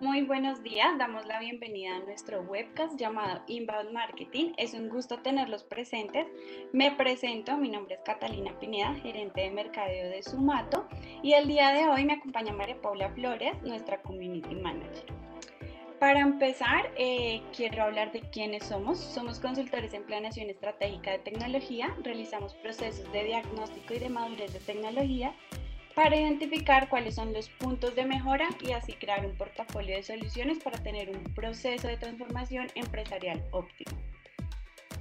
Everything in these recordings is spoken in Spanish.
Muy buenos días, damos la bienvenida a nuestro webcast llamado Inbound Marketing. Es un gusto tenerlos presentes. Me presento, mi nombre es Catalina Pineda, gerente de mercadeo de Sumato y el día de hoy me acompaña María Paula Flores, nuestra Community Manager. Para empezar, eh, quiero hablar de quiénes somos. Somos consultores en planeación estratégica de tecnología, realizamos procesos de diagnóstico y de madurez de tecnología para identificar cuáles son los puntos de mejora y así crear un portafolio de soluciones para tener un proceso de transformación empresarial óptimo.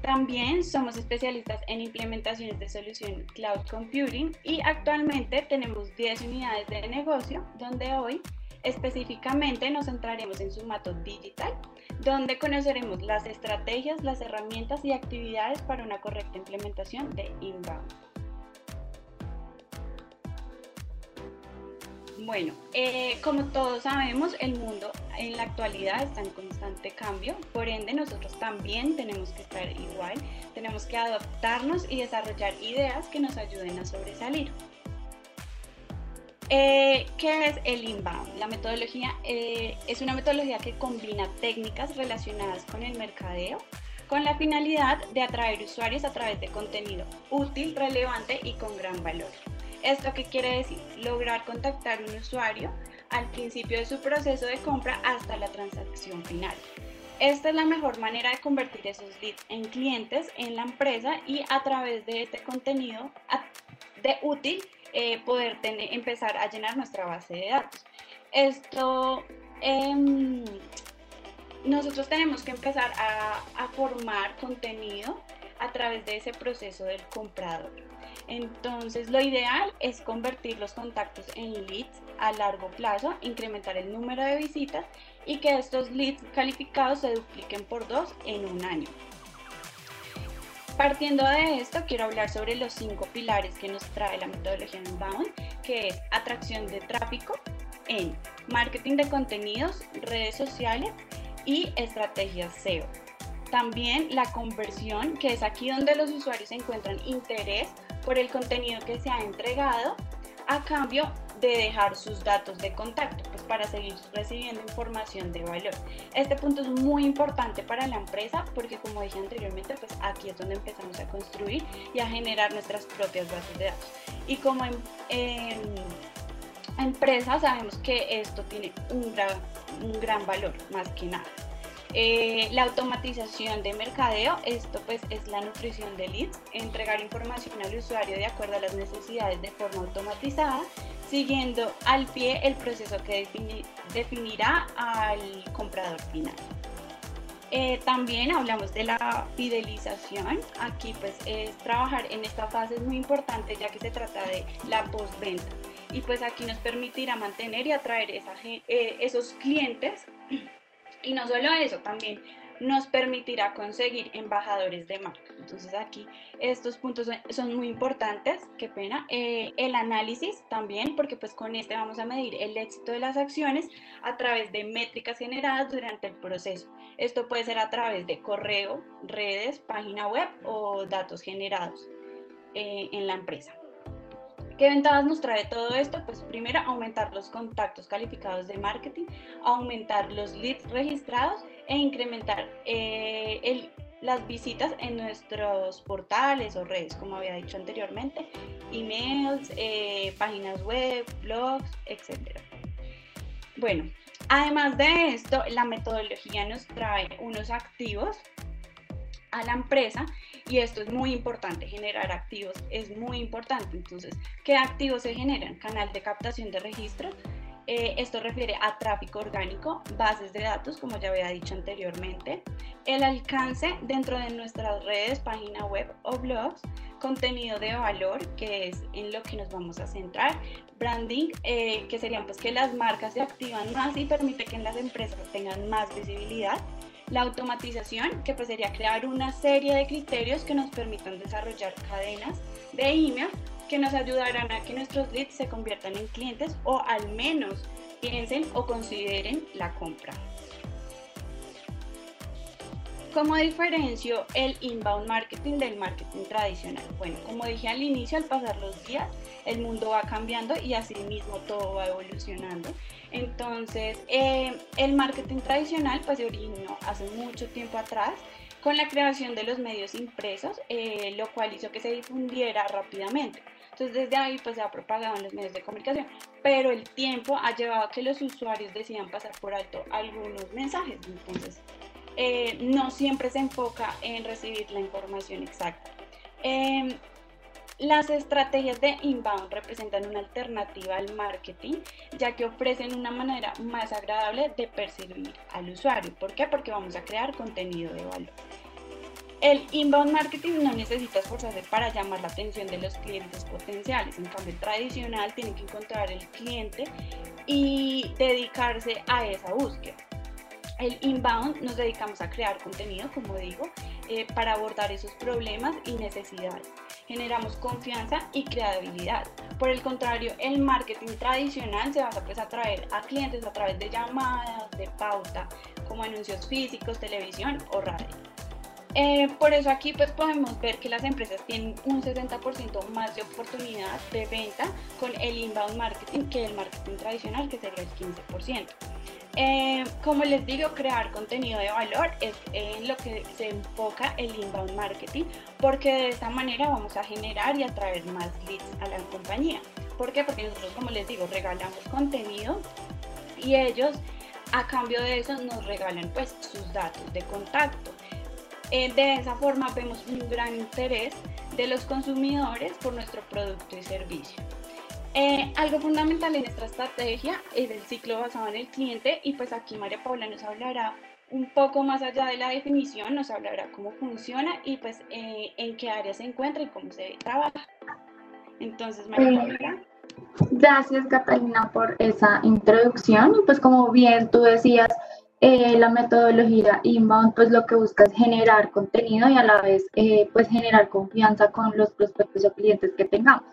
También somos especialistas en implementaciones de solución cloud computing y actualmente tenemos 10 unidades de negocio donde hoy específicamente nos centraremos en Sumato Digital, donde conoceremos las estrategias, las herramientas y actividades para una correcta implementación de Inbound. Bueno, eh, como todos sabemos, el mundo en la actualidad está en constante cambio, por ende nosotros también tenemos que estar igual, tenemos que adaptarnos y desarrollar ideas que nos ayuden a sobresalir. Eh, ¿Qué es el inbound? La metodología eh, es una metodología que combina técnicas relacionadas con el mercadeo con la finalidad de atraer usuarios a través de contenido útil, relevante y con gran valor. ¿Esto qué quiere decir? Lograr contactar un usuario al principio de su proceso de compra hasta la transacción final. Esta es la mejor manera de convertir esos leads en clientes en la empresa y a través de este contenido de útil eh, poder empezar a llenar nuestra base de datos. Esto, em, nosotros tenemos que empezar a formar contenido a través de ese proceso del comprador. Entonces, lo ideal es convertir los contactos en leads a largo plazo, incrementar el número de visitas y que estos leads calificados se dupliquen por dos en un año. Partiendo de esto, quiero hablar sobre los cinco pilares que nos trae la metodología Inbound, que es atracción de tráfico en marketing de contenidos, redes sociales y estrategias SEO. También la conversión, que es aquí donde los usuarios encuentran interés por el contenido que se ha entregado a cambio de dejar sus datos de contacto, pues para seguir recibiendo información de valor. Este punto es muy importante para la empresa porque como dije anteriormente, pues aquí es donde empezamos a construir y a generar nuestras propias bases de datos. Y como en, empresa sabemos que esto tiene un un gran valor, más que nada. Eh, la automatización de mercadeo, esto pues es la nutrición de leads, entregar información al usuario de acuerdo a las necesidades de forma automatizada, siguiendo al pie el proceso que definirá al comprador final. Eh, también hablamos de la fidelización. Aquí pues es trabajar en esta fase es muy importante ya que se trata de la postventa. Y pues aquí nos permitirá mantener y atraer eh, esos clientes y no solo eso, también nos permitirá conseguir embajadores de marca. Entonces aquí estos puntos son, muy importantes, qué pena. Eh, el análisis también, porque pues con este vamos a medir el éxito de las acciones a través de métricas generadas durante el proceso. Esto puede ser a través de correo, redes, página web o datos generados eh, en la empresa. ¿Qué ventajas nos trae todo esto? Pues primero, aumentar los contactos calificados de marketing, aumentar los leads registrados e incrementar eh, las visitas en nuestros portales o redes, como había dicho anteriormente, emails, eh, páginas web, blogs, etc. Bueno, además de esto, la metodología nos trae unos activos a la empresa y esto es muy importante, generar activos es muy importante. Entonces, ¿qué activos se generan? Canal de captación de registro. Eh, esto refiere a tráfico orgánico, bases de datos, como ya había dicho anteriormente, el alcance dentro de nuestras redes, página web o blogs, contenido de valor, que es en lo que nos vamos a centrar, branding, eh, que serían pues que las marcas se activan más y permite que las empresas tengan más visibilidad, la automatización, que pues sería crear una serie de criterios que nos permitan desarrollar cadenas de email que nos ayudarán a que nuestros leads se conviertan en clientes o al menos piensen o consideren la compra. ¿cómo diferencio el inbound marketing del marketing tradicional? Bueno, como dije al inicio, al pasar los días, el mundo va cambiando y así mismo todo va evolucionando. Entonces, eh, el marketing tradicional pues se originó hace mucho tiempo atrás con la creación de los medios impresos, eh, lo cual hizo que se difundiera rápidamente. Entonces desde ahí pues se ha propagado en los medios de comunicación, pero el tiempo ha llevado a que los usuarios decidan pasar por alto algunos mensajes. Entonces eh, no siempre se enfoca en recibir la información exacta. Em, las estrategias de inbound representan una alternativa al marketing, ya que ofrecen una manera más agradable de percibir al usuario. ¿Por qué? Porque vamos a crear contenido de valor. El inbound marketing no necesita esforzarse para llamar la atención de los clientes potenciales. En cambio, el tradicional tiene que encontrar el cliente y dedicarse a esa búsqueda. El inbound nos dedicamos a crear contenido, como digo, eh, para abordar esos problemas y necesidades. Generamos confianza y creatividad. Por el contrario, el marketing tradicional se basa pues, a atraer a clientes a través de llamadas, de pauta, como anuncios físicos, televisión o radio. Eh, por eso aquí pues podemos ver que las empresas tienen un 60% más de oportunidad de venta con el inbound marketing que el marketing tradicional que sería el 15%. Eh, como les digo, crear contenido de valor es en lo que se enfoca el inbound marketing, porque de esta manera vamos a generar y atraer más leads a la compañía. ¿Por qué? Porque nosotros, como les digo, regalamos contenido y ellos a cambio de eso nos regalan pues sus datos de contacto. Eh, de esa forma vemos un gran interés de los consumidores por nuestro producto y servicio. Eh, algo fundamental en nuestra estrategia es el ciclo basado en el cliente y pues aquí María Paula nos hablará un poco más allá de la definición, nos hablará cómo funciona y pues eh, en qué área se encuentra y cómo se trabaja. Entonces, María Paula. Gracias Catalina por esa introducción y pues como bien tú decías, eh, la metodología inbound pues lo que busca es generar contenido y a la vez pues generar confianza con los prospectos o clientes que tengamos.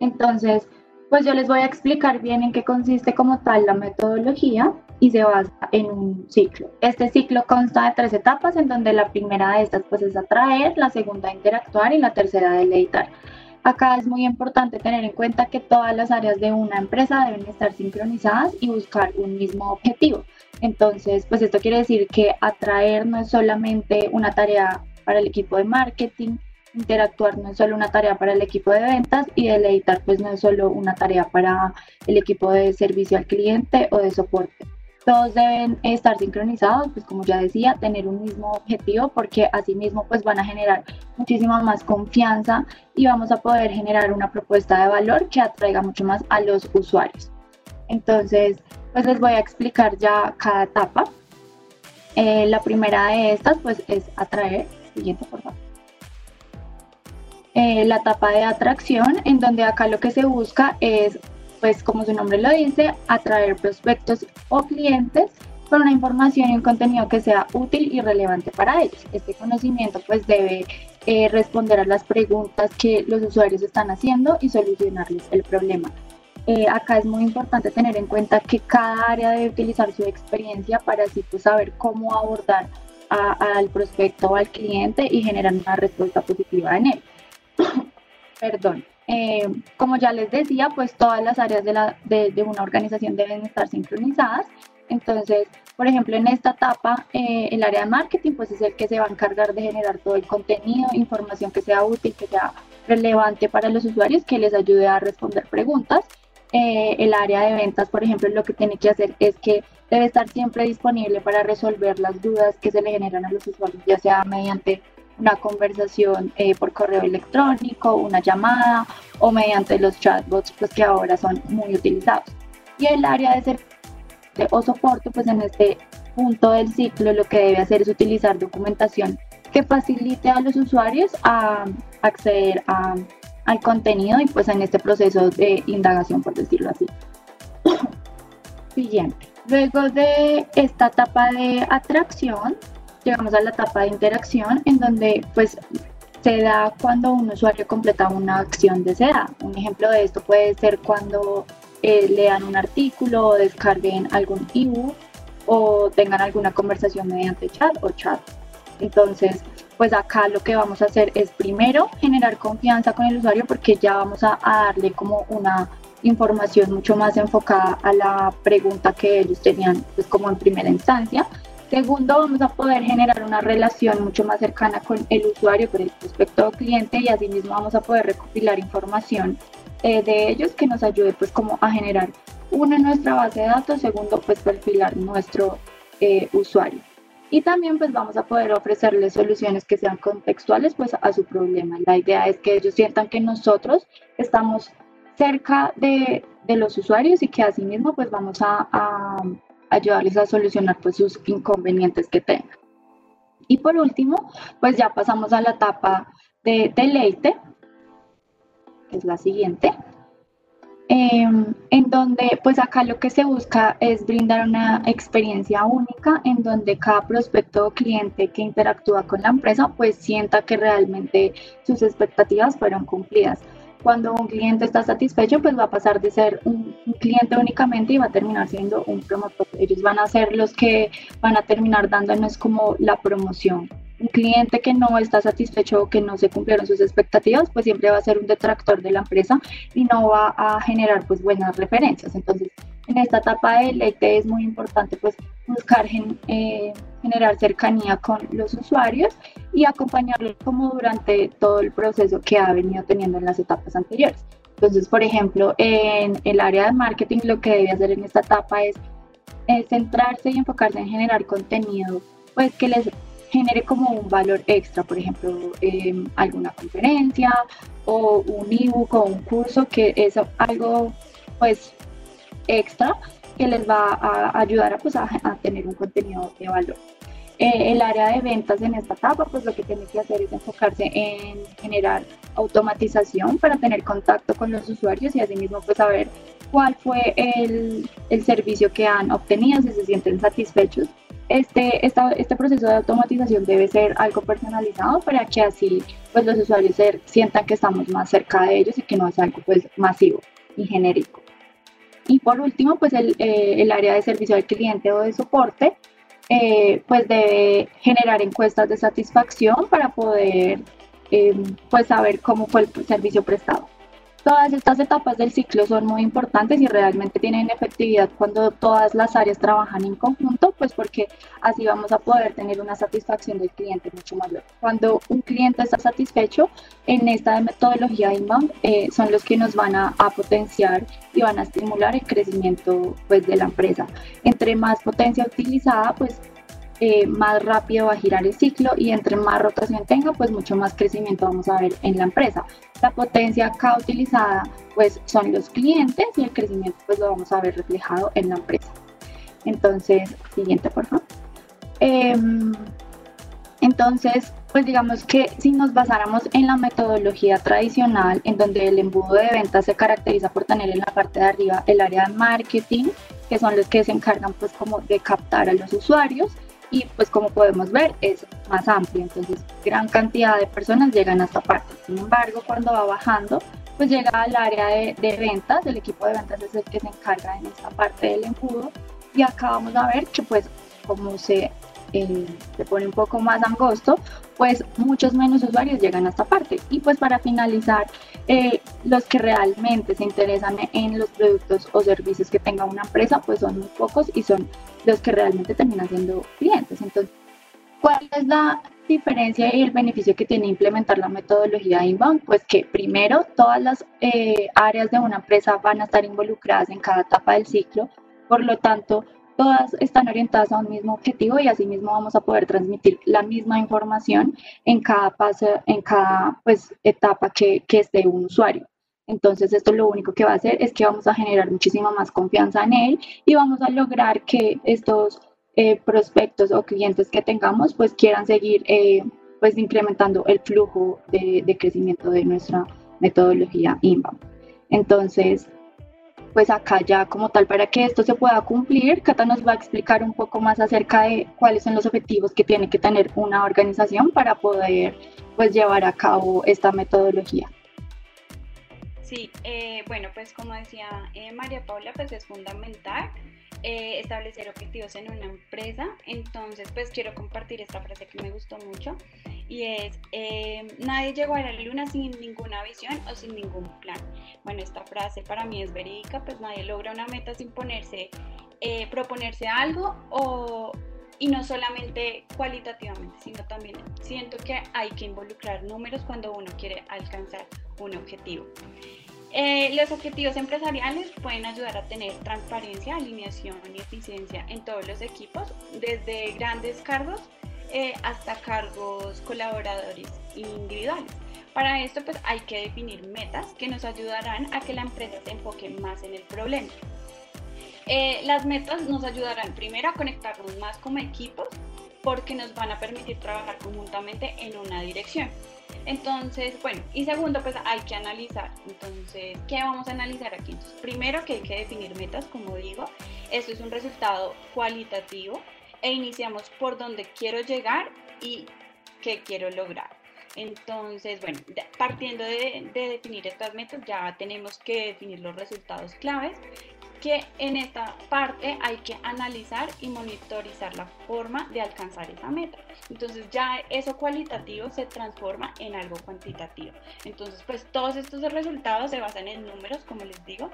Entonces, pues yo les voy a explicar bien en qué consiste como tal la metodología y se basa en un ciclo. Este ciclo consta de tres etapas en donde la primera de estas pues es atraer, la segunda interactuar y la tercera deleitar. Acá es muy importante tener en cuenta que todas las áreas de una empresa deben estar sincronizadas y buscar un mismo objetivo. Entonces, pues esto quiere decir que atraer no es solamente una tarea para el equipo de marketing, interactuar no es solo una tarea para el equipo de ventas y deleitar pues no es solo una tarea para el equipo de servicio al cliente o de soporte. Todos deben estar sincronizados, pues como ya decía, tener un mismo objetivo porque asimismo pues van a generar muchísima más confianza y vamos a poder generar una propuesta de valor que atraiga mucho más a los usuarios. Entonces, pues les voy a explicar ya cada etapa. Eh, la primera de estas pues es atraer. Siguiente, por favor. Eh, la etapa de atracción, en donde acá lo que se busca es, pues como su nombre lo dice, atraer prospectos o clientes con una información y un contenido que sea útil y relevante para ellos. Este conocimiento pues debe eh, responder a las preguntas que los usuarios están haciendo y solucionarles el problema. Eh, acá es muy importante tener en cuenta que cada área debe utilizar su experiencia para así pues, saber cómo abordar al prospecto o al cliente y generar una respuesta positiva en él. Perdón. Eh, como ya les decía, pues todas las áreas de, la, de, una organización deben estar sincronizadas. Entonces, por ejemplo, en esta etapa, eh, el área de marketing, pues es el que se va a encargar de generar todo el contenido, información que sea útil, que sea relevante para los usuarios, que les ayude a responder preguntas. Eh, el área de ventas, por ejemplo, lo que tiene que hacer es que debe estar siempre disponible para resolver las dudas que se le generan a los usuarios, ya sea mediante una conversación eh, por correo electrónico, una llamada o mediante los chatbots pues, que ahora son muy utilizados. Y el área de servicio o soporte, pues en este punto del ciclo lo que debe hacer es utilizar documentación que facilite a los usuarios a acceder a, al contenido y pues en este proceso de indagación, por decirlo así. Siguiente. Luego de esta etapa de atracción, llegamos a la etapa de interacción en donde pues se da cuando un usuario completa una acción deseada. Un ejemplo de esto puede ser cuando eh, lean un artículo o descarguen algún ebook o tengan alguna conversación mediante chat o chat. Entonces, pues acá lo que vamos a hacer es primero generar confianza con el usuario porque ya vamos a, darle como una información mucho más enfocada a la pregunta que ellos tenían pues como en primera instancia. Segundo, vamos a poder generar una relación mucho más cercana con el usuario, con el prospecto cliente y asimismo vamos a poder recopilar información eh, de ellos que nos ayude pues como a generar una nuestra base de datos, segundo pues perfilar nuestro eh, usuario. Y también pues vamos a poder ofrecerles soluciones que sean contextuales pues a su problema. La idea es que ellos sientan que nosotros estamos cerca de, de los usuarios y que asimismo pues vamos a, a, ayudarles a solucionar pues sus inconvenientes que tengan. Y por último, pues ya pasamos a la etapa de deleite, que es la siguiente. Em, en donde pues acá lo que se busca es brindar una experiencia única en donde cada prospecto o cliente que interactúa con la empresa pues sienta que realmente sus expectativas fueron cumplidas. Cuando un cliente está satisfecho pues va a pasar de ser un, un cliente únicamente y va a terminar siendo un promotor. Ellos van a ser los que van a terminar dándonos como la promoción un cliente que no está satisfecho o que no se cumplieron sus expectativas, pues siempre va a ser un detractor de la empresa y no va a generar pues buenas referencias. Entonces, en esta etapa de leite es muy importante pues buscar eh, generar cercanía con los usuarios y acompañarlos como durante todo el proceso que ha venido teniendo en las etapas anteriores. Entonces, por ejemplo, en el área de marketing lo que debe hacer en esta etapa es, es centrarse y enfocarse en generar contenido pues que les genere como un valor extra, por ejemplo, alguna conferencia o un ebook o un curso que es algo pues extra que les va a ayudar a, pues, a, tener un contenido de valor. Eh, el área de ventas en esta etapa, pues lo que tiene que hacer es enfocarse en generar automatización para tener contacto con los usuarios y asimismo pues saber cuál fue el, el servicio que han obtenido, si se sienten satisfechos este, este proceso de automatización debe ser algo personalizado para que así pues, los usuarios sientan que estamos más cerca de ellos y que no es algo pues, masivo y genérico. Y por último, pues el, eh, el área de servicio al cliente o de soporte, eh, pues debe generar encuestas de satisfacción para poder eh, pues saber cómo fue el servicio prestado. Todas estas etapas del ciclo son muy importantes y realmente tienen efectividad cuando todas las áreas trabajan en conjunto, pues porque así vamos a poder tener una satisfacción del cliente mucho mayor. Cuando un cliente está satisfecho en esta metodología inbound, eh, son los que nos van a, a, potenciar y van a estimular el crecimiento pues, de la empresa. Entre más potencia utilizada, pues eh, más rápido va a girar el ciclo y entre más rotación tenga, pues mucho más crecimiento vamos a ver en la empresa. La potencia acá utilizada pues son los clientes y el crecimiento pues lo vamos a ver reflejado en la empresa. Entonces, siguiente por favor. Em, entonces, pues digamos que si nos basáramos en la metodología tradicional, en donde el embudo de ventas se caracteriza por tener en la parte de arriba el área de marketing, que son los que se encargan pues como de captar a los usuarios, y pues como podemos ver es más amplio, entonces gran cantidad de personas llegan a esta parte. Sin embargo, cuando va bajando, pues llega al área de, ventas, el equipo de ventas es el que se encarga en esta parte del embudo y acá vamos a ver que pues como se eh, se pone un poco más angosto, pues muchos menos usuarios llegan a esta parte. Y pues para finalizar, eh, los que realmente se interesan en los productos o servicios que tenga una empresa, pues son muy pocos y son los que realmente terminan siendo clientes. Entonces, ¿cuál es la diferencia y el beneficio que tiene implementar la metodología inbound? Pues que primero todas las eh, áreas de una empresa van a estar involucradas en cada etapa del ciclo, por lo tanto, todas están orientadas a un mismo objetivo y asimismo vamos a poder transmitir la misma información en cada paso, en cada pues, etapa que, que esté un usuario. Entonces esto lo único que va a hacer es que vamos a generar muchísima más confianza en él y vamos a lograr que estos eh, prospectos o clientes que tengamos pues quieran seguir eh, pues incrementando el flujo de, crecimiento de nuestra metodología inbound. Entonces, pues acá ya como tal para que esto se pueda cumplir, Cata nos va a explicar un poco más acerca de cuáles son los objetivos que tiene que tener una organización para poder pues llevar a cabo esta metodología. Sí, eh, bueno, pues como decía eh, María Paula, pues es fundamental eh, establecer objetivos en una empresa. Entonces, pues quiero compartir esta frase que me gustó mucho y es, eh, nadie llegó a la luna sin ninguna visión o sin ningún plan. Bueno, esta frase para mí es verídica, pues nadie logra una meta sin ponerse, eh, proponerse algo o, y no solamente cualitativamente, sino también siento que hay que involucrar números cuando uno quiere alcanzar un objetivo. Eh, los objetivos empresariales pueden ayudar a tener transparencia, alineación y eficiencia en todos los equipos, desde grandes cargos eh, hasta cargos colaboradores individuales. Para esto pues hay que definir metas que nos ayudarán a que la empresa se enfoque más en el problema. Eh, las metas nos ayudarán primero a conectarnos más como equipos porque nos van a permitir trabajar conjuntamente en una dirección. Entonces, bueno, y segundo, pues hay que analizar. Entonces, ¿qué vamos a analizar aquí? Primero que hay que definir metas, como digo, esto es un resultado cualitativo e iniciamos por dónde quiero llegar y qué quiero lograr. Entonces, bueno, partiendo de, de, definir estas metas, ya tenemos que definir los resultados claves que en esta parte hay que analizar y monitorizar la forma de alcanzar esa meta. Entonces ya eso cualitativo se transforma en algo cuantitativo. Entonces pues todos estos resultados se basan en números, como les digo,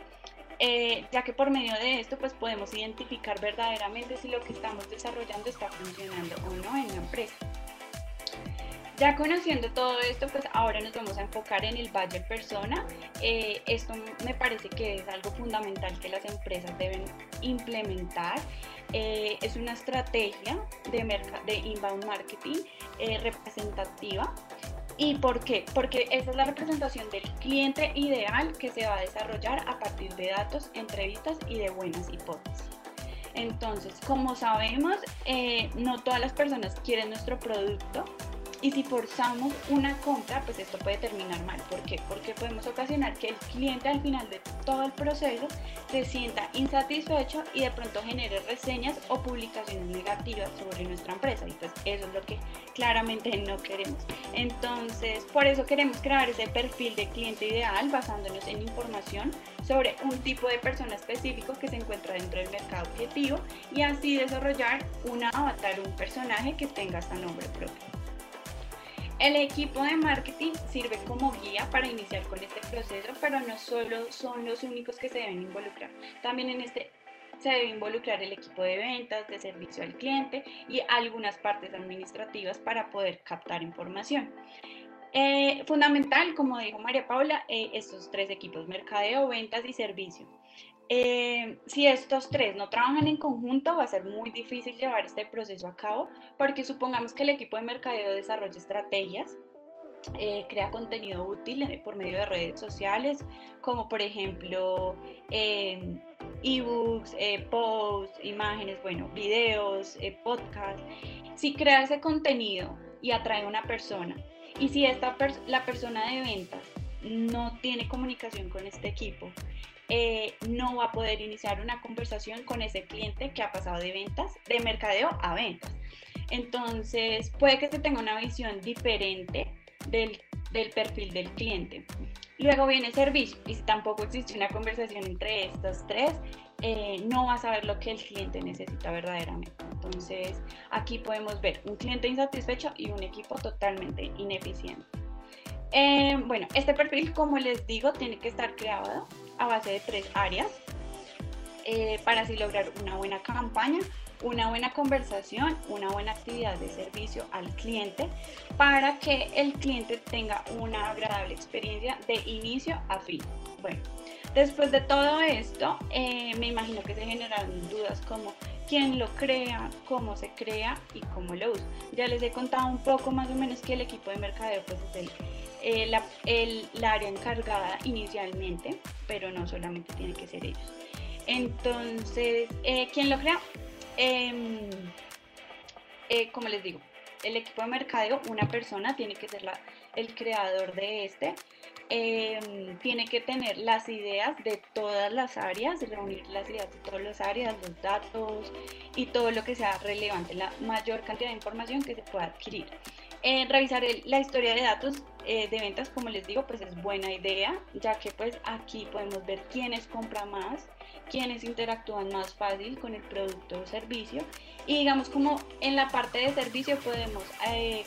eh, ya que por medio de esto pues podemos identificar verdaderamente si lo que estamos desarrollando está funcionando o no en la empresa. Ya conociendo todo esto, pues ahora nos vamos a enfocar en el buyer persona. Eh, esto me parece que es algo fundamental que las empresas deben implementar. Eh, es una estrategia de, de inbound marketing eh, representativa. ¿Y por qué? Porque esa es la representación del cliente ideal que se va a desarrollar a partir de datos, entrevistas y de buenas hipótesis. Entonces, como sabemos, no todas las personas quieren nuestro producto, y si forzamos una compra, pues esto puede terminar mal. ¿Por qué? Porque podemos ocasionar que el cliente al final de todo el proceso se sienta insatisfecho y de pronto genere reseñas o publicaciones negativas sobre nuestra empresa. Y pues eso es lo que claramente no queremos. Entonces, por eso queremos crear ese perfil de cliente ideal basándonos en información sobre un tipo de persona específico que se encuentra dentro del mercado objetivo y así desarrollar una avatar, un personaje que tenga hasta nombre propio. El equipo de marketing sirve como guía para iniciar con este proceso, pero no solo son los únicos que se deben involucrar. También en este se debe involucrar el equipo de ventas, de servicio al cliente y algunas partes administrativas para poder captar información. Eh, fundamental, como dijo María Paula, eh, estos tres equipos, mercadeo, ventas y servicio. Eh, si estos tres no trabajan en conjunto, va a ser muy difícil llevar este proceso a cabo, porque supongamos que el equipo de mercadeo desarrolla estrategias, eh, crea contenido útil eh, por medio de redes sociales, como por ejemplo em, ebooks, posts, imágenes, bueno, videos, podcasts. Si crea ese contenido y atrae a una persona, y si esta la persona de ventas no tiene comunicación con este equipo, eh, no va a poder iniciar una conversación con ese cliente que ha pasado de ventas, de mercadeo a ventas. Entonces, puede que se tenga una visión diferente del, perfil del cliente. Luego viene servicio y si tampoco existe una conversación entre estos tres, eh, no va a saber lo que el cliente necesita verdaderamente. Entonces, aquí podemos ver un cliente insatisfecho y un equipo totalmente ineficiente. Eh, bueno, este perfil, como les digo, tiene que estar creado a base de tres áreas eh, para así lograr una buena campaña, una buena conversación, una buena actividad de servicio al cliente para que el cliente tenga una agradable experiencia de inicio a fin. Bueno, después de todo esto, eh, me imagino que se generarán dudas como quién lo crea, cómo se crea y cómo lo usa. Ya les he contado un poco más o menos que el equipo de mercadeo pues, es el eh, la, el, área encargada inicialmente, pero no solamente tiene que ser ellos. Entonces, eh, ¿quién lo crea? Em, eh, como les digo, el equipo de mercadeo, una persona tiene que ser el creador de este, em, tiene que tener las ideas de todas las áreas, reunir las ideas de todas las áreas, los datos y todo lo que sea relevante, la mayor cantidad de información que se pueda adquirir. Eh, revisar la historia de datos eh, de ventas, como les digo, pues es buena idea, ya que pues aquí podemos ver quiénes compran más, quiénes interactúan más fácil con el producto o servicio. Y digamos como en la parte de servicio podemos eh,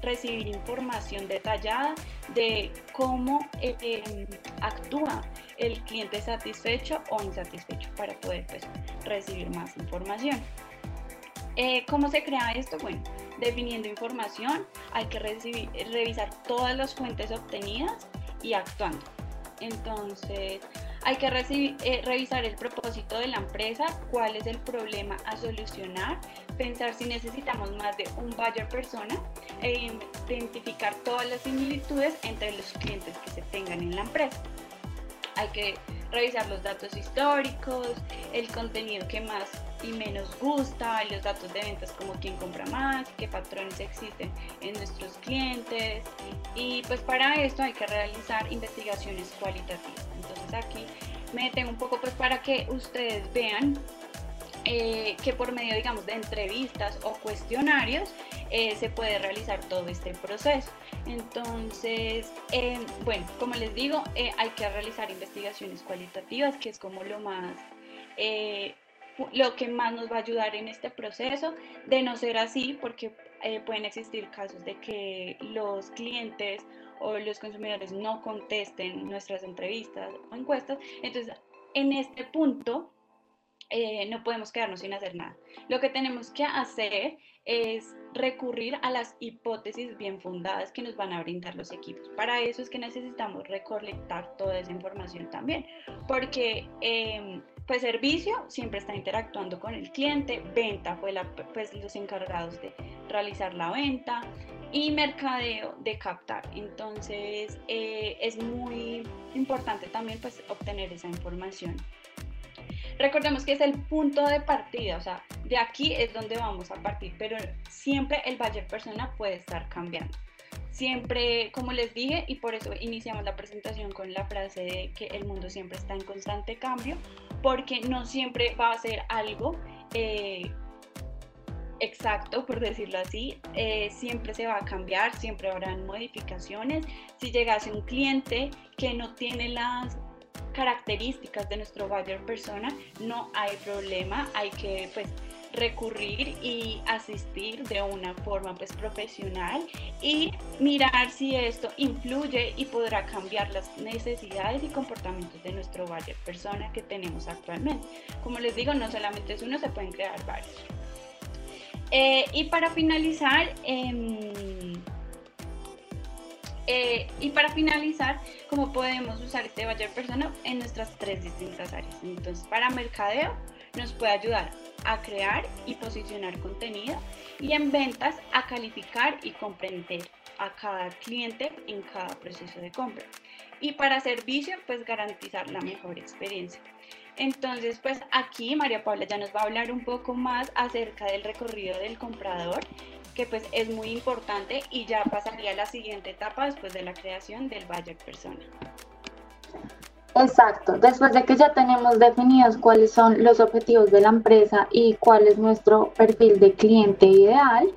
recibir información detallada de cómo actúa el cliente satisfecho o insatisfecho para poder pues, recibir más información. ¿Cómo se crea esto? Bueno, definiendo información, hay que revisar todas las fuentes obtenidas y actuando. Entonces, hay que eh, revisar el propósito de la empresa, cuál es el problema a solucionar, pensar si necesitamos más de un buyer persona e identificar todas las similitudes entre los clientes que se tengan en la empresa. Hay que revisar los datos históricos, el contenido que más y menos gusta, los datos de ventas como quién compra más, qué patrones existen en nuestros clientes y pues para esto hay que realizar investigaciones cualitativas. Entonces aquí me detengo un poco pues para que ustedes vean eh, que por medio digamos de entrevistas o cuestionarios eh, se puede realizar todo este proceso. Entonces, eh, bueno, como les digo, hay que realizar investigaciones cualitativas, que es como lo más lo que más nos va a ayudar en este proceso. De no ser así, porque eh, pueden existir casos de que los clientes o los consumidores no contesten nuestras entrevistas o encuestas. Entonces, en este punto, eh, no podemos quedarnos sin hacer nada. Lo que tenemos que hacer es recurrir a las hipótesis bien fundadas que nos van a brindar los equipos. Para eso es que necesitamos recolectar toda esa información también, porque em, pues servicio siempre está interactuando con el cliente, venta fue la, pues los encargados de realizar la venta y mercadeo de captar. Entonces eh, es muy importante también pues obtener esa información. Recordemos que es el punto de partida, o sea, de aquí es donde vamos a partir, pero siempre el buyer persona puede estar cambiando. Siempre, como les dije, y por eso iniciamos la presentación con la frase de que el mundo siempre está en constante cambio, porque no siempre va a ser algo eh, exacto, por decirlo así, eh, siempre se va a cambiar, siempre habrán modificaciones. Si llegase un cliente que no tiene las características de nuestro buyer persona, no hay problema, hay que pues recurrir y asistir de una forma pues profesional y mirar si esto influye y podrá cambiar las necesidades y comportamientos de nuestro buyer persona que tenemos actualmente. Como les digo, no solamente es uno, se pueden crear varios. Eh, y para finalizar, em, eh, y para finalizar, ¿cómo podemos usar este buyer persona en nuestras tres distintas áreas? Entonces, para mercadeo nos puede ayudar a crear y posicionar contenido y en ventas a calificar y comprender a cada cliente en cada proceso de compra. Y para servicio, pues garantizar la mejor experiencia. Entonces, pues aquí María Paula ya nos va a hablar un poco más acerca del recorrido del comprador, que pues es muy importante y ya pasaría a la siguiente etapa después de la creación del buyer persona. Exacto, después de que ya tenemos definidos cuáles son los objetivos de la empresa y cuál es nuestro perfil de cliente ideal,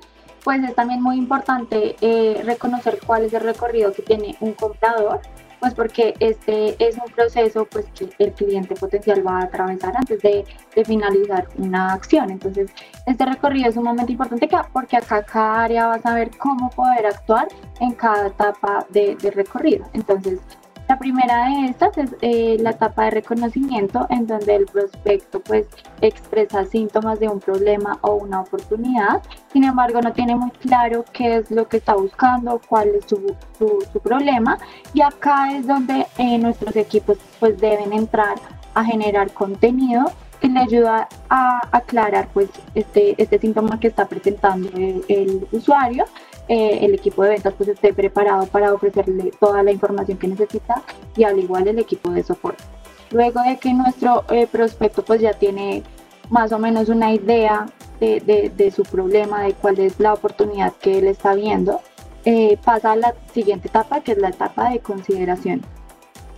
pues es también muy importante eh, reconocer cuál es el recorrido que tiene un comprador, pues porque este es un proceso pues que el cliente potencial va a atravesar antes de, finalizar una acción. Entonces, este recorrido es sumamente importante porque acá cada área va a saber cómo poder actuar en cada etapa de, de recorrido. Entonces, la primera de estas es eh, la etapa de reconocimiento en donde el prospecto pues expresa síntomas de un problema o una oportunidad, sin embargo no tiene muy claro qué es lo que está buscando, cuál es su, su, problema. Y acá es donde eh, nuestros equipos pues deben entrar a generar contenido que le ayuda a aclarar pues este, este síntoma que está presentando el usuario eh, el equipo de ventas pues esté preparado para ofrecerle toda la información que necesita y al igual el equipo de soporte. Luego de que nuestro eh, prospecto pues ya tiene más o menos una idea de, de, su problema, de cuál es la oportunidad que él está viendo, eh, pasa a la siguiente etapa que es la etapa de consideración,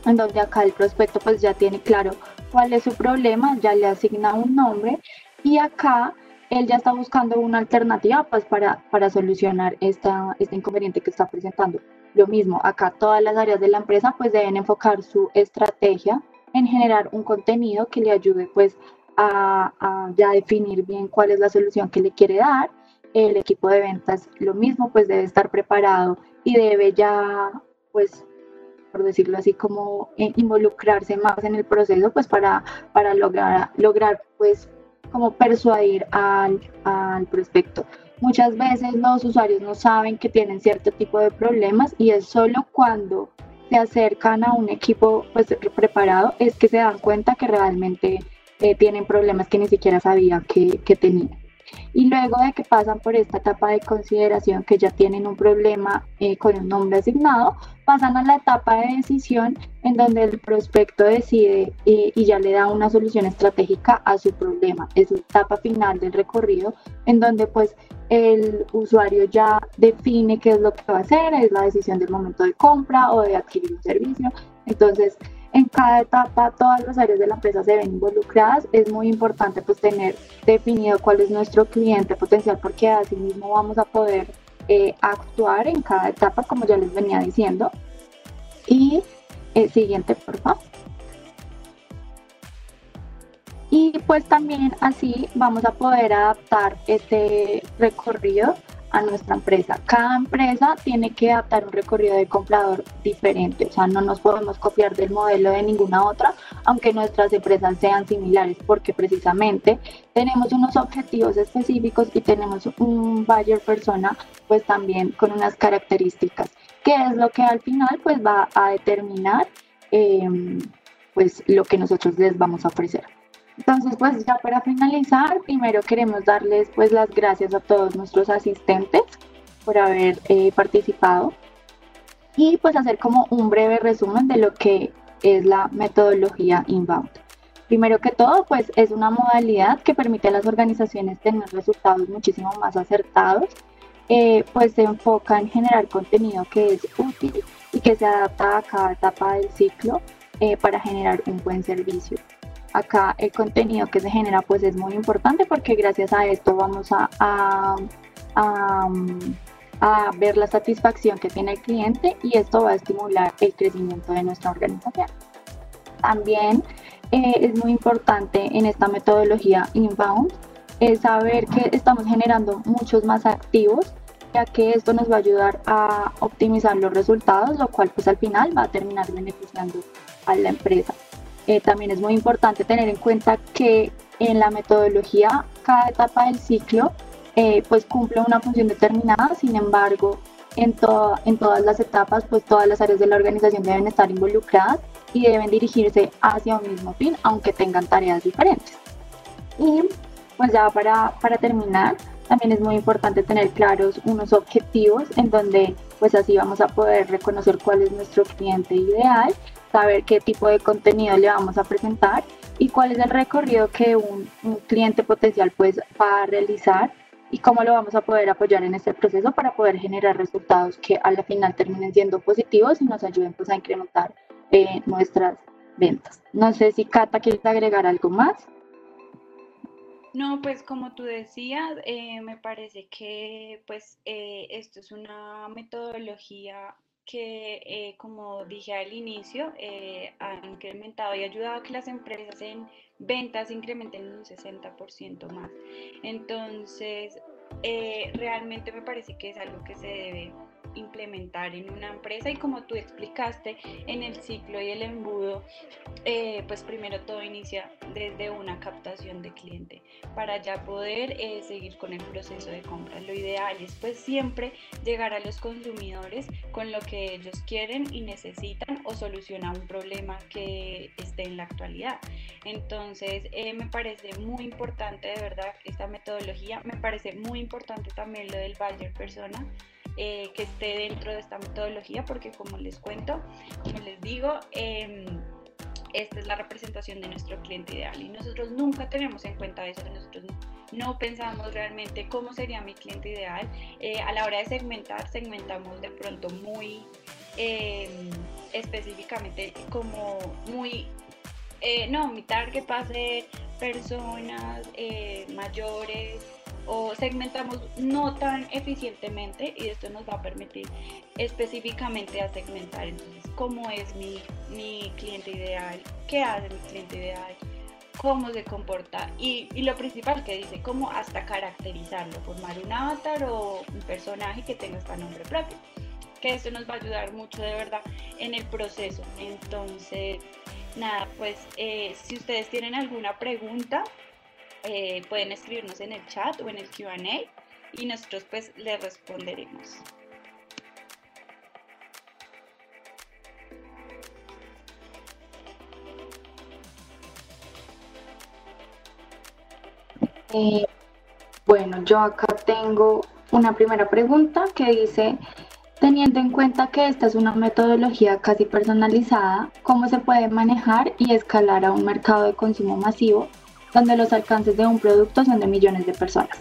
en donde acá el prospecto pues ya tiene claro cuál es su problema, ya le asigna un nombre y acá él ya está buscando una alternativa pues, para, para solucionar esta, este inconveniente que está presentando. Lo mismo, acá todas las áreas de la empresa pues deben enfocar su estrategia en generar un contenido que le ayude pues a, a ya definir bien cuál es la solución que le quiere dar. El equipo de ventas lo mismo pues debe estar preparado y debe ya pues por decirlo así, como eh, involucrarse más en el proceso, pues para, para lograr, lograr pues como persuadir al, al prospecto. Muchas veces los usuarios no saben que tienen cierto tipo de problemas y es solo cuando se acercan a un equipo pues, preparado es que se dan cuenta que realmente eh, tienen problemas que ni siquiera sabían que, que tenían. Y luego de que pasan por esta etapa de consideración que ya tienen un problema eh, con un nombre asignado, pasan a la etapa de decisión en donde el prospecto decide eh, y ya le da una solución estratégica a su problema. Es la etapa final del recorrido en donde pues el usuario ya define qué es lo que va a hacer, es la decisión del momento de compra o de adquirir un servicio. Entonces, en cada etapa todas las áreas de la empresa se ven involucradas. Es muy importante pues tener definido cuál es nuestro cliente potencial porque así mismo vamos a poder eh, actuar en cada etapa como ya les venía diciendo. Y eh, siguiente, por favor. Y pues también así vamos a poder adaptar este recorrido a nuestra empresa. Cada empresa tiene que adaptar un recorrido de comprador diferente, o sea, no nos podemos copiar del modelo de ninguna otra, aunque nuestras empresas sean similares, porque precisamente tenemos unos objetivos específicos y tenemos un buyer persona, pues también con unas características, que es lo que al final pues va a determinar em, pues lo que nosotros les vamos a ofrecer. Entonces, pues ya para finalizar, primero queremos darles pues las gracias a todos nuestros asistentes por haber eh, participado. Y pues hacer como un breve resumen de lo que es la metodología inbound. Primero que todo, pues es una modalidad que permite a las organizaciones tener resultados muchísimo más acertados, eh, pues se enfoca en generar contenido que es útil y que se adapta a cada etapa del ciclo eh, para generar un buen servicio acá el contenido que se genera pues es muy importante porque gracias a esto vamos a, a, ver la satisfacción que tiene el cliente y esto va a estimular el crecimiento de nuestra organización. También eh, es muy importante en esta metodología inbound es saber que estamos generando muchos más activos ya que esto nos va a ayudar a optimizar los resultados, lo cual pues al final va a terminar beneficiando a la empresa. Eh, también es muy importante tener en cuenta que en la metodología cada etapa del ciclo eh, pues cumple una función determinada, sin embargo en, en todas las etapas pues todas las áreas de la organización deben estar involucradas y deben dirigirse hacia un mismo fin aunque tengan tareas diferentes. Y pues ya para, para terminar, también es muy importante tener claros unos objetivos en donde pues así vamos a poder reconocer cuál es nuestro cliente ideal saber qué tipo de contenido le vamos a presentar y cuál es el recorrido que un, cliente potencial pues va a realizar y cómo lo vamos a poder apoyar en este proceso para poder generar resultados que a la final terminen siendo positivos y nos ayuden pues a incrementar eh, nuestras ventas. No sé si Cata quieres agregar algo más. No, pues como tú decías, eh, me parece que pues eh, esto es una metodología que, eh, como dije al inicio, eh, ha incrementado y ayudado a que las empresas en ventas incrementen un 60% más. Entonces, eh, realmente me parece que es algo que se debe implementar en una empresa y como tú explicaste en el ciclo y el embudo, eh, pues primero todo inicia desde una captación de cliente para ya poder eh, seguir con el proceso de compra. Lo ideal es pues siempre llegar a los consumidores con lo que ellos quieren y necesitan o solucionar un problema que esté en la actualidad. Entonces eh, me parece muy importante de verdad esta metodología, me parece muy importante también lo del buyer persona eh, que esté dentro de esta metodología, porque como les cuento, como les digo, em, esta es la representación de nuestro cliente ideal y nosotros nunca tenemos en cuenta eso, nosotros no pensamos realmente cómo sería mi cliente ideal. Eh, a la hora de segmentar, segmentamos de pronto muy em, específicamente como muy eh, no, mi target va a ser personas mayores o segmentamos no tan eficientemente y esto nos va a permitir específicamente a segmentar. Entonces cómo es mi, mi cliente ideal, qué hace mi cliente ideal, cómo se comporta y, y, lo principal que dice, cómo hasta caracterizarlo, formar un avatar o un personaje que tenga este nombre propio. Que esto nos va a ayudar mucho de verdad en el proceso. Entonces, nada, pues eh, si ustedes tienen alguna pregunta, eh, pueden escribirnos en el chat o en el QA y nosotros pues les responderemos. Eh, bueno, yo acá tengo una primera pregunta que dice, teniendo en cuenta que esta es una metodología casi personalizada, ¿cómo se puede manejar y escalar a un mercado de consumo masivo donde los alcances de un producto son de millones de personas?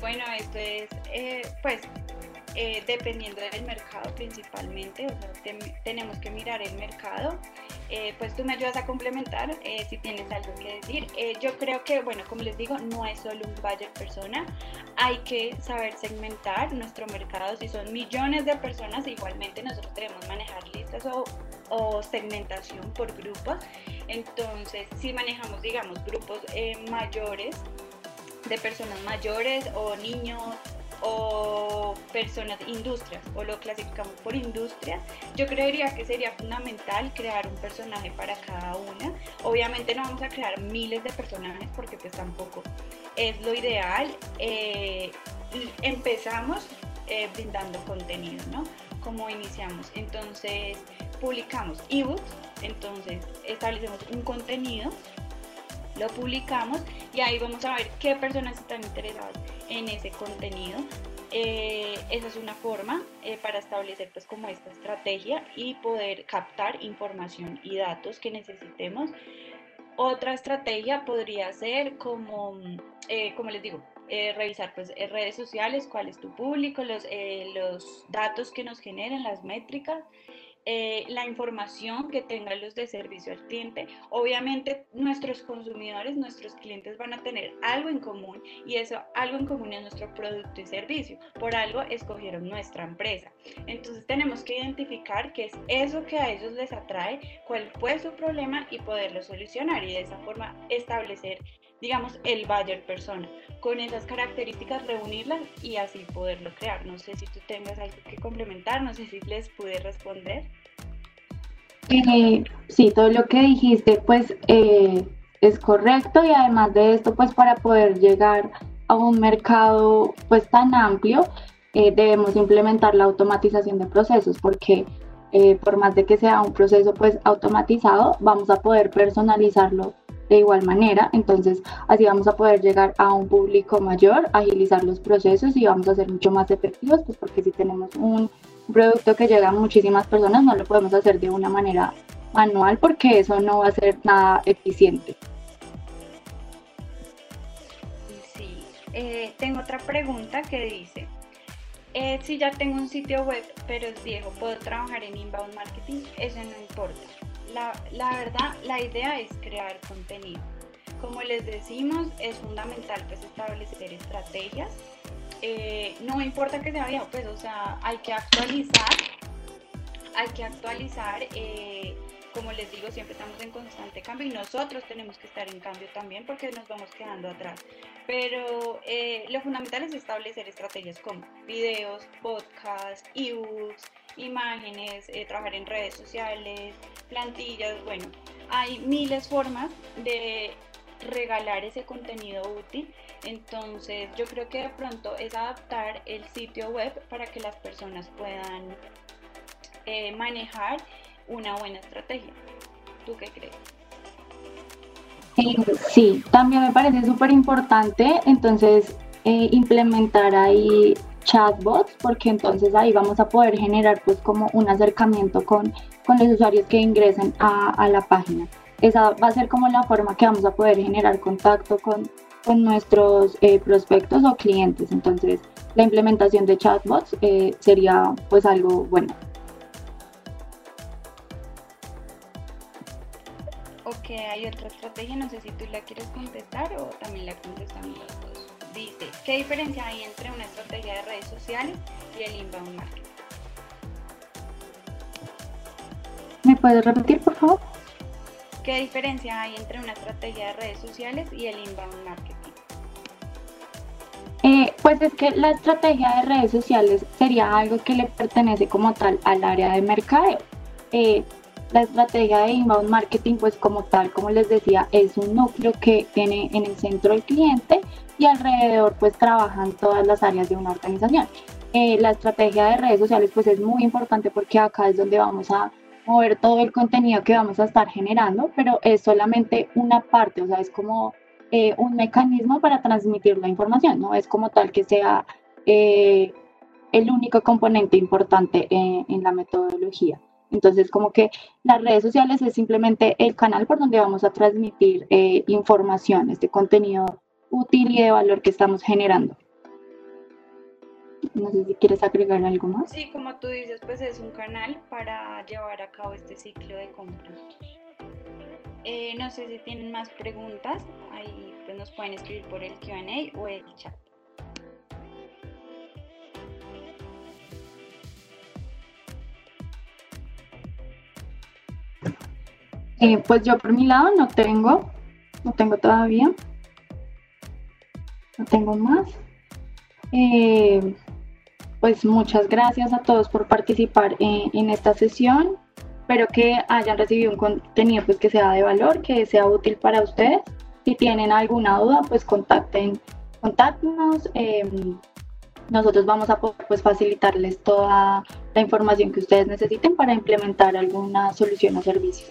Bueno, esto es, eh, pues, eh, dependiendo del mercado principalmente, o sea, tenemos que mirar el mercado. Eh, pues tú me ayudas a complementar si tienes algo que decir. yo creo que, bueno, como les digo, no es solo un buyer persona, hay que saber segmentar nuestro mercado. Si son millones de personas, igualmente nosotros debemos manejar listas o, o segmentación por grupos. Entonces, si manejamos, digamos, grupos mayores, de personas mayores o niños o personas, industrias, o lo clasificamos por industrias, yo creería que sería fundamental crear un personaje para cada una. Obviamente no vamos a crear miles de personajes porque pues tampoco es lo ideal. Eh, empezamos eh, brindando contenido, ¿no? Como iniciamos. Entonces publicamos ebooks, entonces establecemos un contenido lo publicamos y ahí vamos a ver qué personas están interesadas en ese contenido. Eh, esa es una forma eh, para establecer pues como esta estrategia y poder captar información y datos que necesitemos. Otra estrategia podría ser como, eh, como les digo, revisar pues redes sociales, cuál es tu público, los, los datos que nos generan, las métricas, eh, la información que tengan los de servicio al cliente. Obviamente nuestros consumidores, nuestros clientes van a tener algo en común y eso algo en común es nuestro producto y servicio. Por algo escogieron nuestra empresa. Entonces tenemos que identificar qué es eso que a ellos les atrae, cuál fue su problema y poderlo solucionar y de esa forma establecer digamos, el buyer persona. Con esas características reunirlas y así poderlo crear. No sé si tú tengas algo que complementar, no sé si les pude responder. Eh, sí, todo lo que dijiste pues eh, es correcto y además de esto pues para poder llegar a un mercado pues tan amplio eh, debemos implementar la automatización de procesos porque por más de que sea un proceso pues automatizado vamos a poder personalizarlo de igual manera. Entonces, así vamos a poder llegar a un público mayor, agilizar los procesos y vamos a ser mucho más efectivos, pues porque si tenemos un producto que llega a muchísimas personas, no lo podemos hacer de una manera manual porque eso no va a ser nada eficiente. Sí, eh, tengo otra pregunta que dice, eh, si ya tengo un sitio web pero es viejo, ¿puedo trabajar en inbound marketing? Eso no importa la, verdad, la idea es crear contenido. Como les decimos, es fundamental pues establecer estrategias. Eh, no importa que sea viejo, pues, o sea, hay que actualizar, hay que actualizar. Eh, como les digo, siempre estamos en constante cambio y nosotros tenemos que estar en cambio también porque nos vamos quedando atrás. Pero eh, lo fundamental es establecer estrategias como videos, podcasts, ebooks, imágenes, eh, trabajar en redes sociales, plantillas, bueno, hay miles formas de regalar ese contenido útil. Entonces yo creo que de pronto es adaptar el sitio web para que las personas puedan eh, manejar una buena estrategia. ¿Tú qué crees? Sí, también me parece súper importante entonces eh, implementar ahí chatbots, porque entonces ahí vamos a poder generar pues como un acercamiento con, con los usuarios que ingresen a, la página. Esa va a ser como la forma que vamos a poder generar contacto con, con nuestros eh, prospectos o clientes. Entonces la implementación de chatbots eh, sería pues algo bueno. Ok, hay otra estrategia, no sé si tú la quieres contestar o también la contestamos los. Dice, ¿qué diferencia hay entre una estrategia de redes sociales y el inbound marketing? ¿Me puedes repetir, por favor? ¿Qué diferencia hay entre una estrategia de redes sociales y el inbound marketing? Eh, pues es que la estrategia de redes sociales sería algo que le pertenece como tal al área de mercadeo. Eh, la estrategia de inbound marketing, pues como tal, como les decía, es un núcleo que tiene en el centro el cliente y alrededor pues trabajan todas las áreas de una organización. Eh, la estrategia de redes sociales pues es muy importante porque acá es donde vamos a mover todo el contenido que vamos a estar generando, pero es solamente una parte, o sea, es como eh, un mecanismo para transmitir la información, no es como tal que sea eh, el único componente importante en la metodología. Entonces, como que las redes sociales es simplemente el canal por donde vamos a transmitir eh, información, este contenido útil y de valor que estamos generando. No sé si quieres agregar algo más. Sí, como tú dices, pues es un canal para llevar a cabo este ciclo de compra. Eh, no sé si tienen más preguntas, ahí pues nos pueden escribir por el QA o el chat. Eh, pues yo por mi lado no tengo, no tengo todavía, no tengo más. Eh, pues muchas gracias a todos por participar en, esta sesión. Espero que hayan recibido un contenido pues, que sea de valor, que sea útil para ustedes. Si tienen alguna duda, pues contacten, contáctenos. Em, nosotros vamos a pues, facilitarles toda la información que ustedes necesiten para implementar alguna solución o servicio.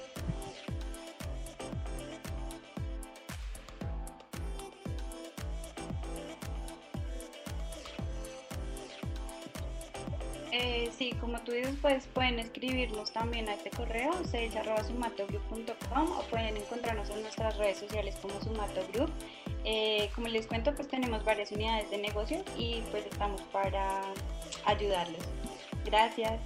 Pues pueden escribirnos también a este correo, sales.sumatogroup.com o pueden encontrarnos en nuestras redes sociales como Sumato Group. Eh, como les cuento, pues tenemos varias unidades de negocio y pues estamos para ayudarlos. Gracias.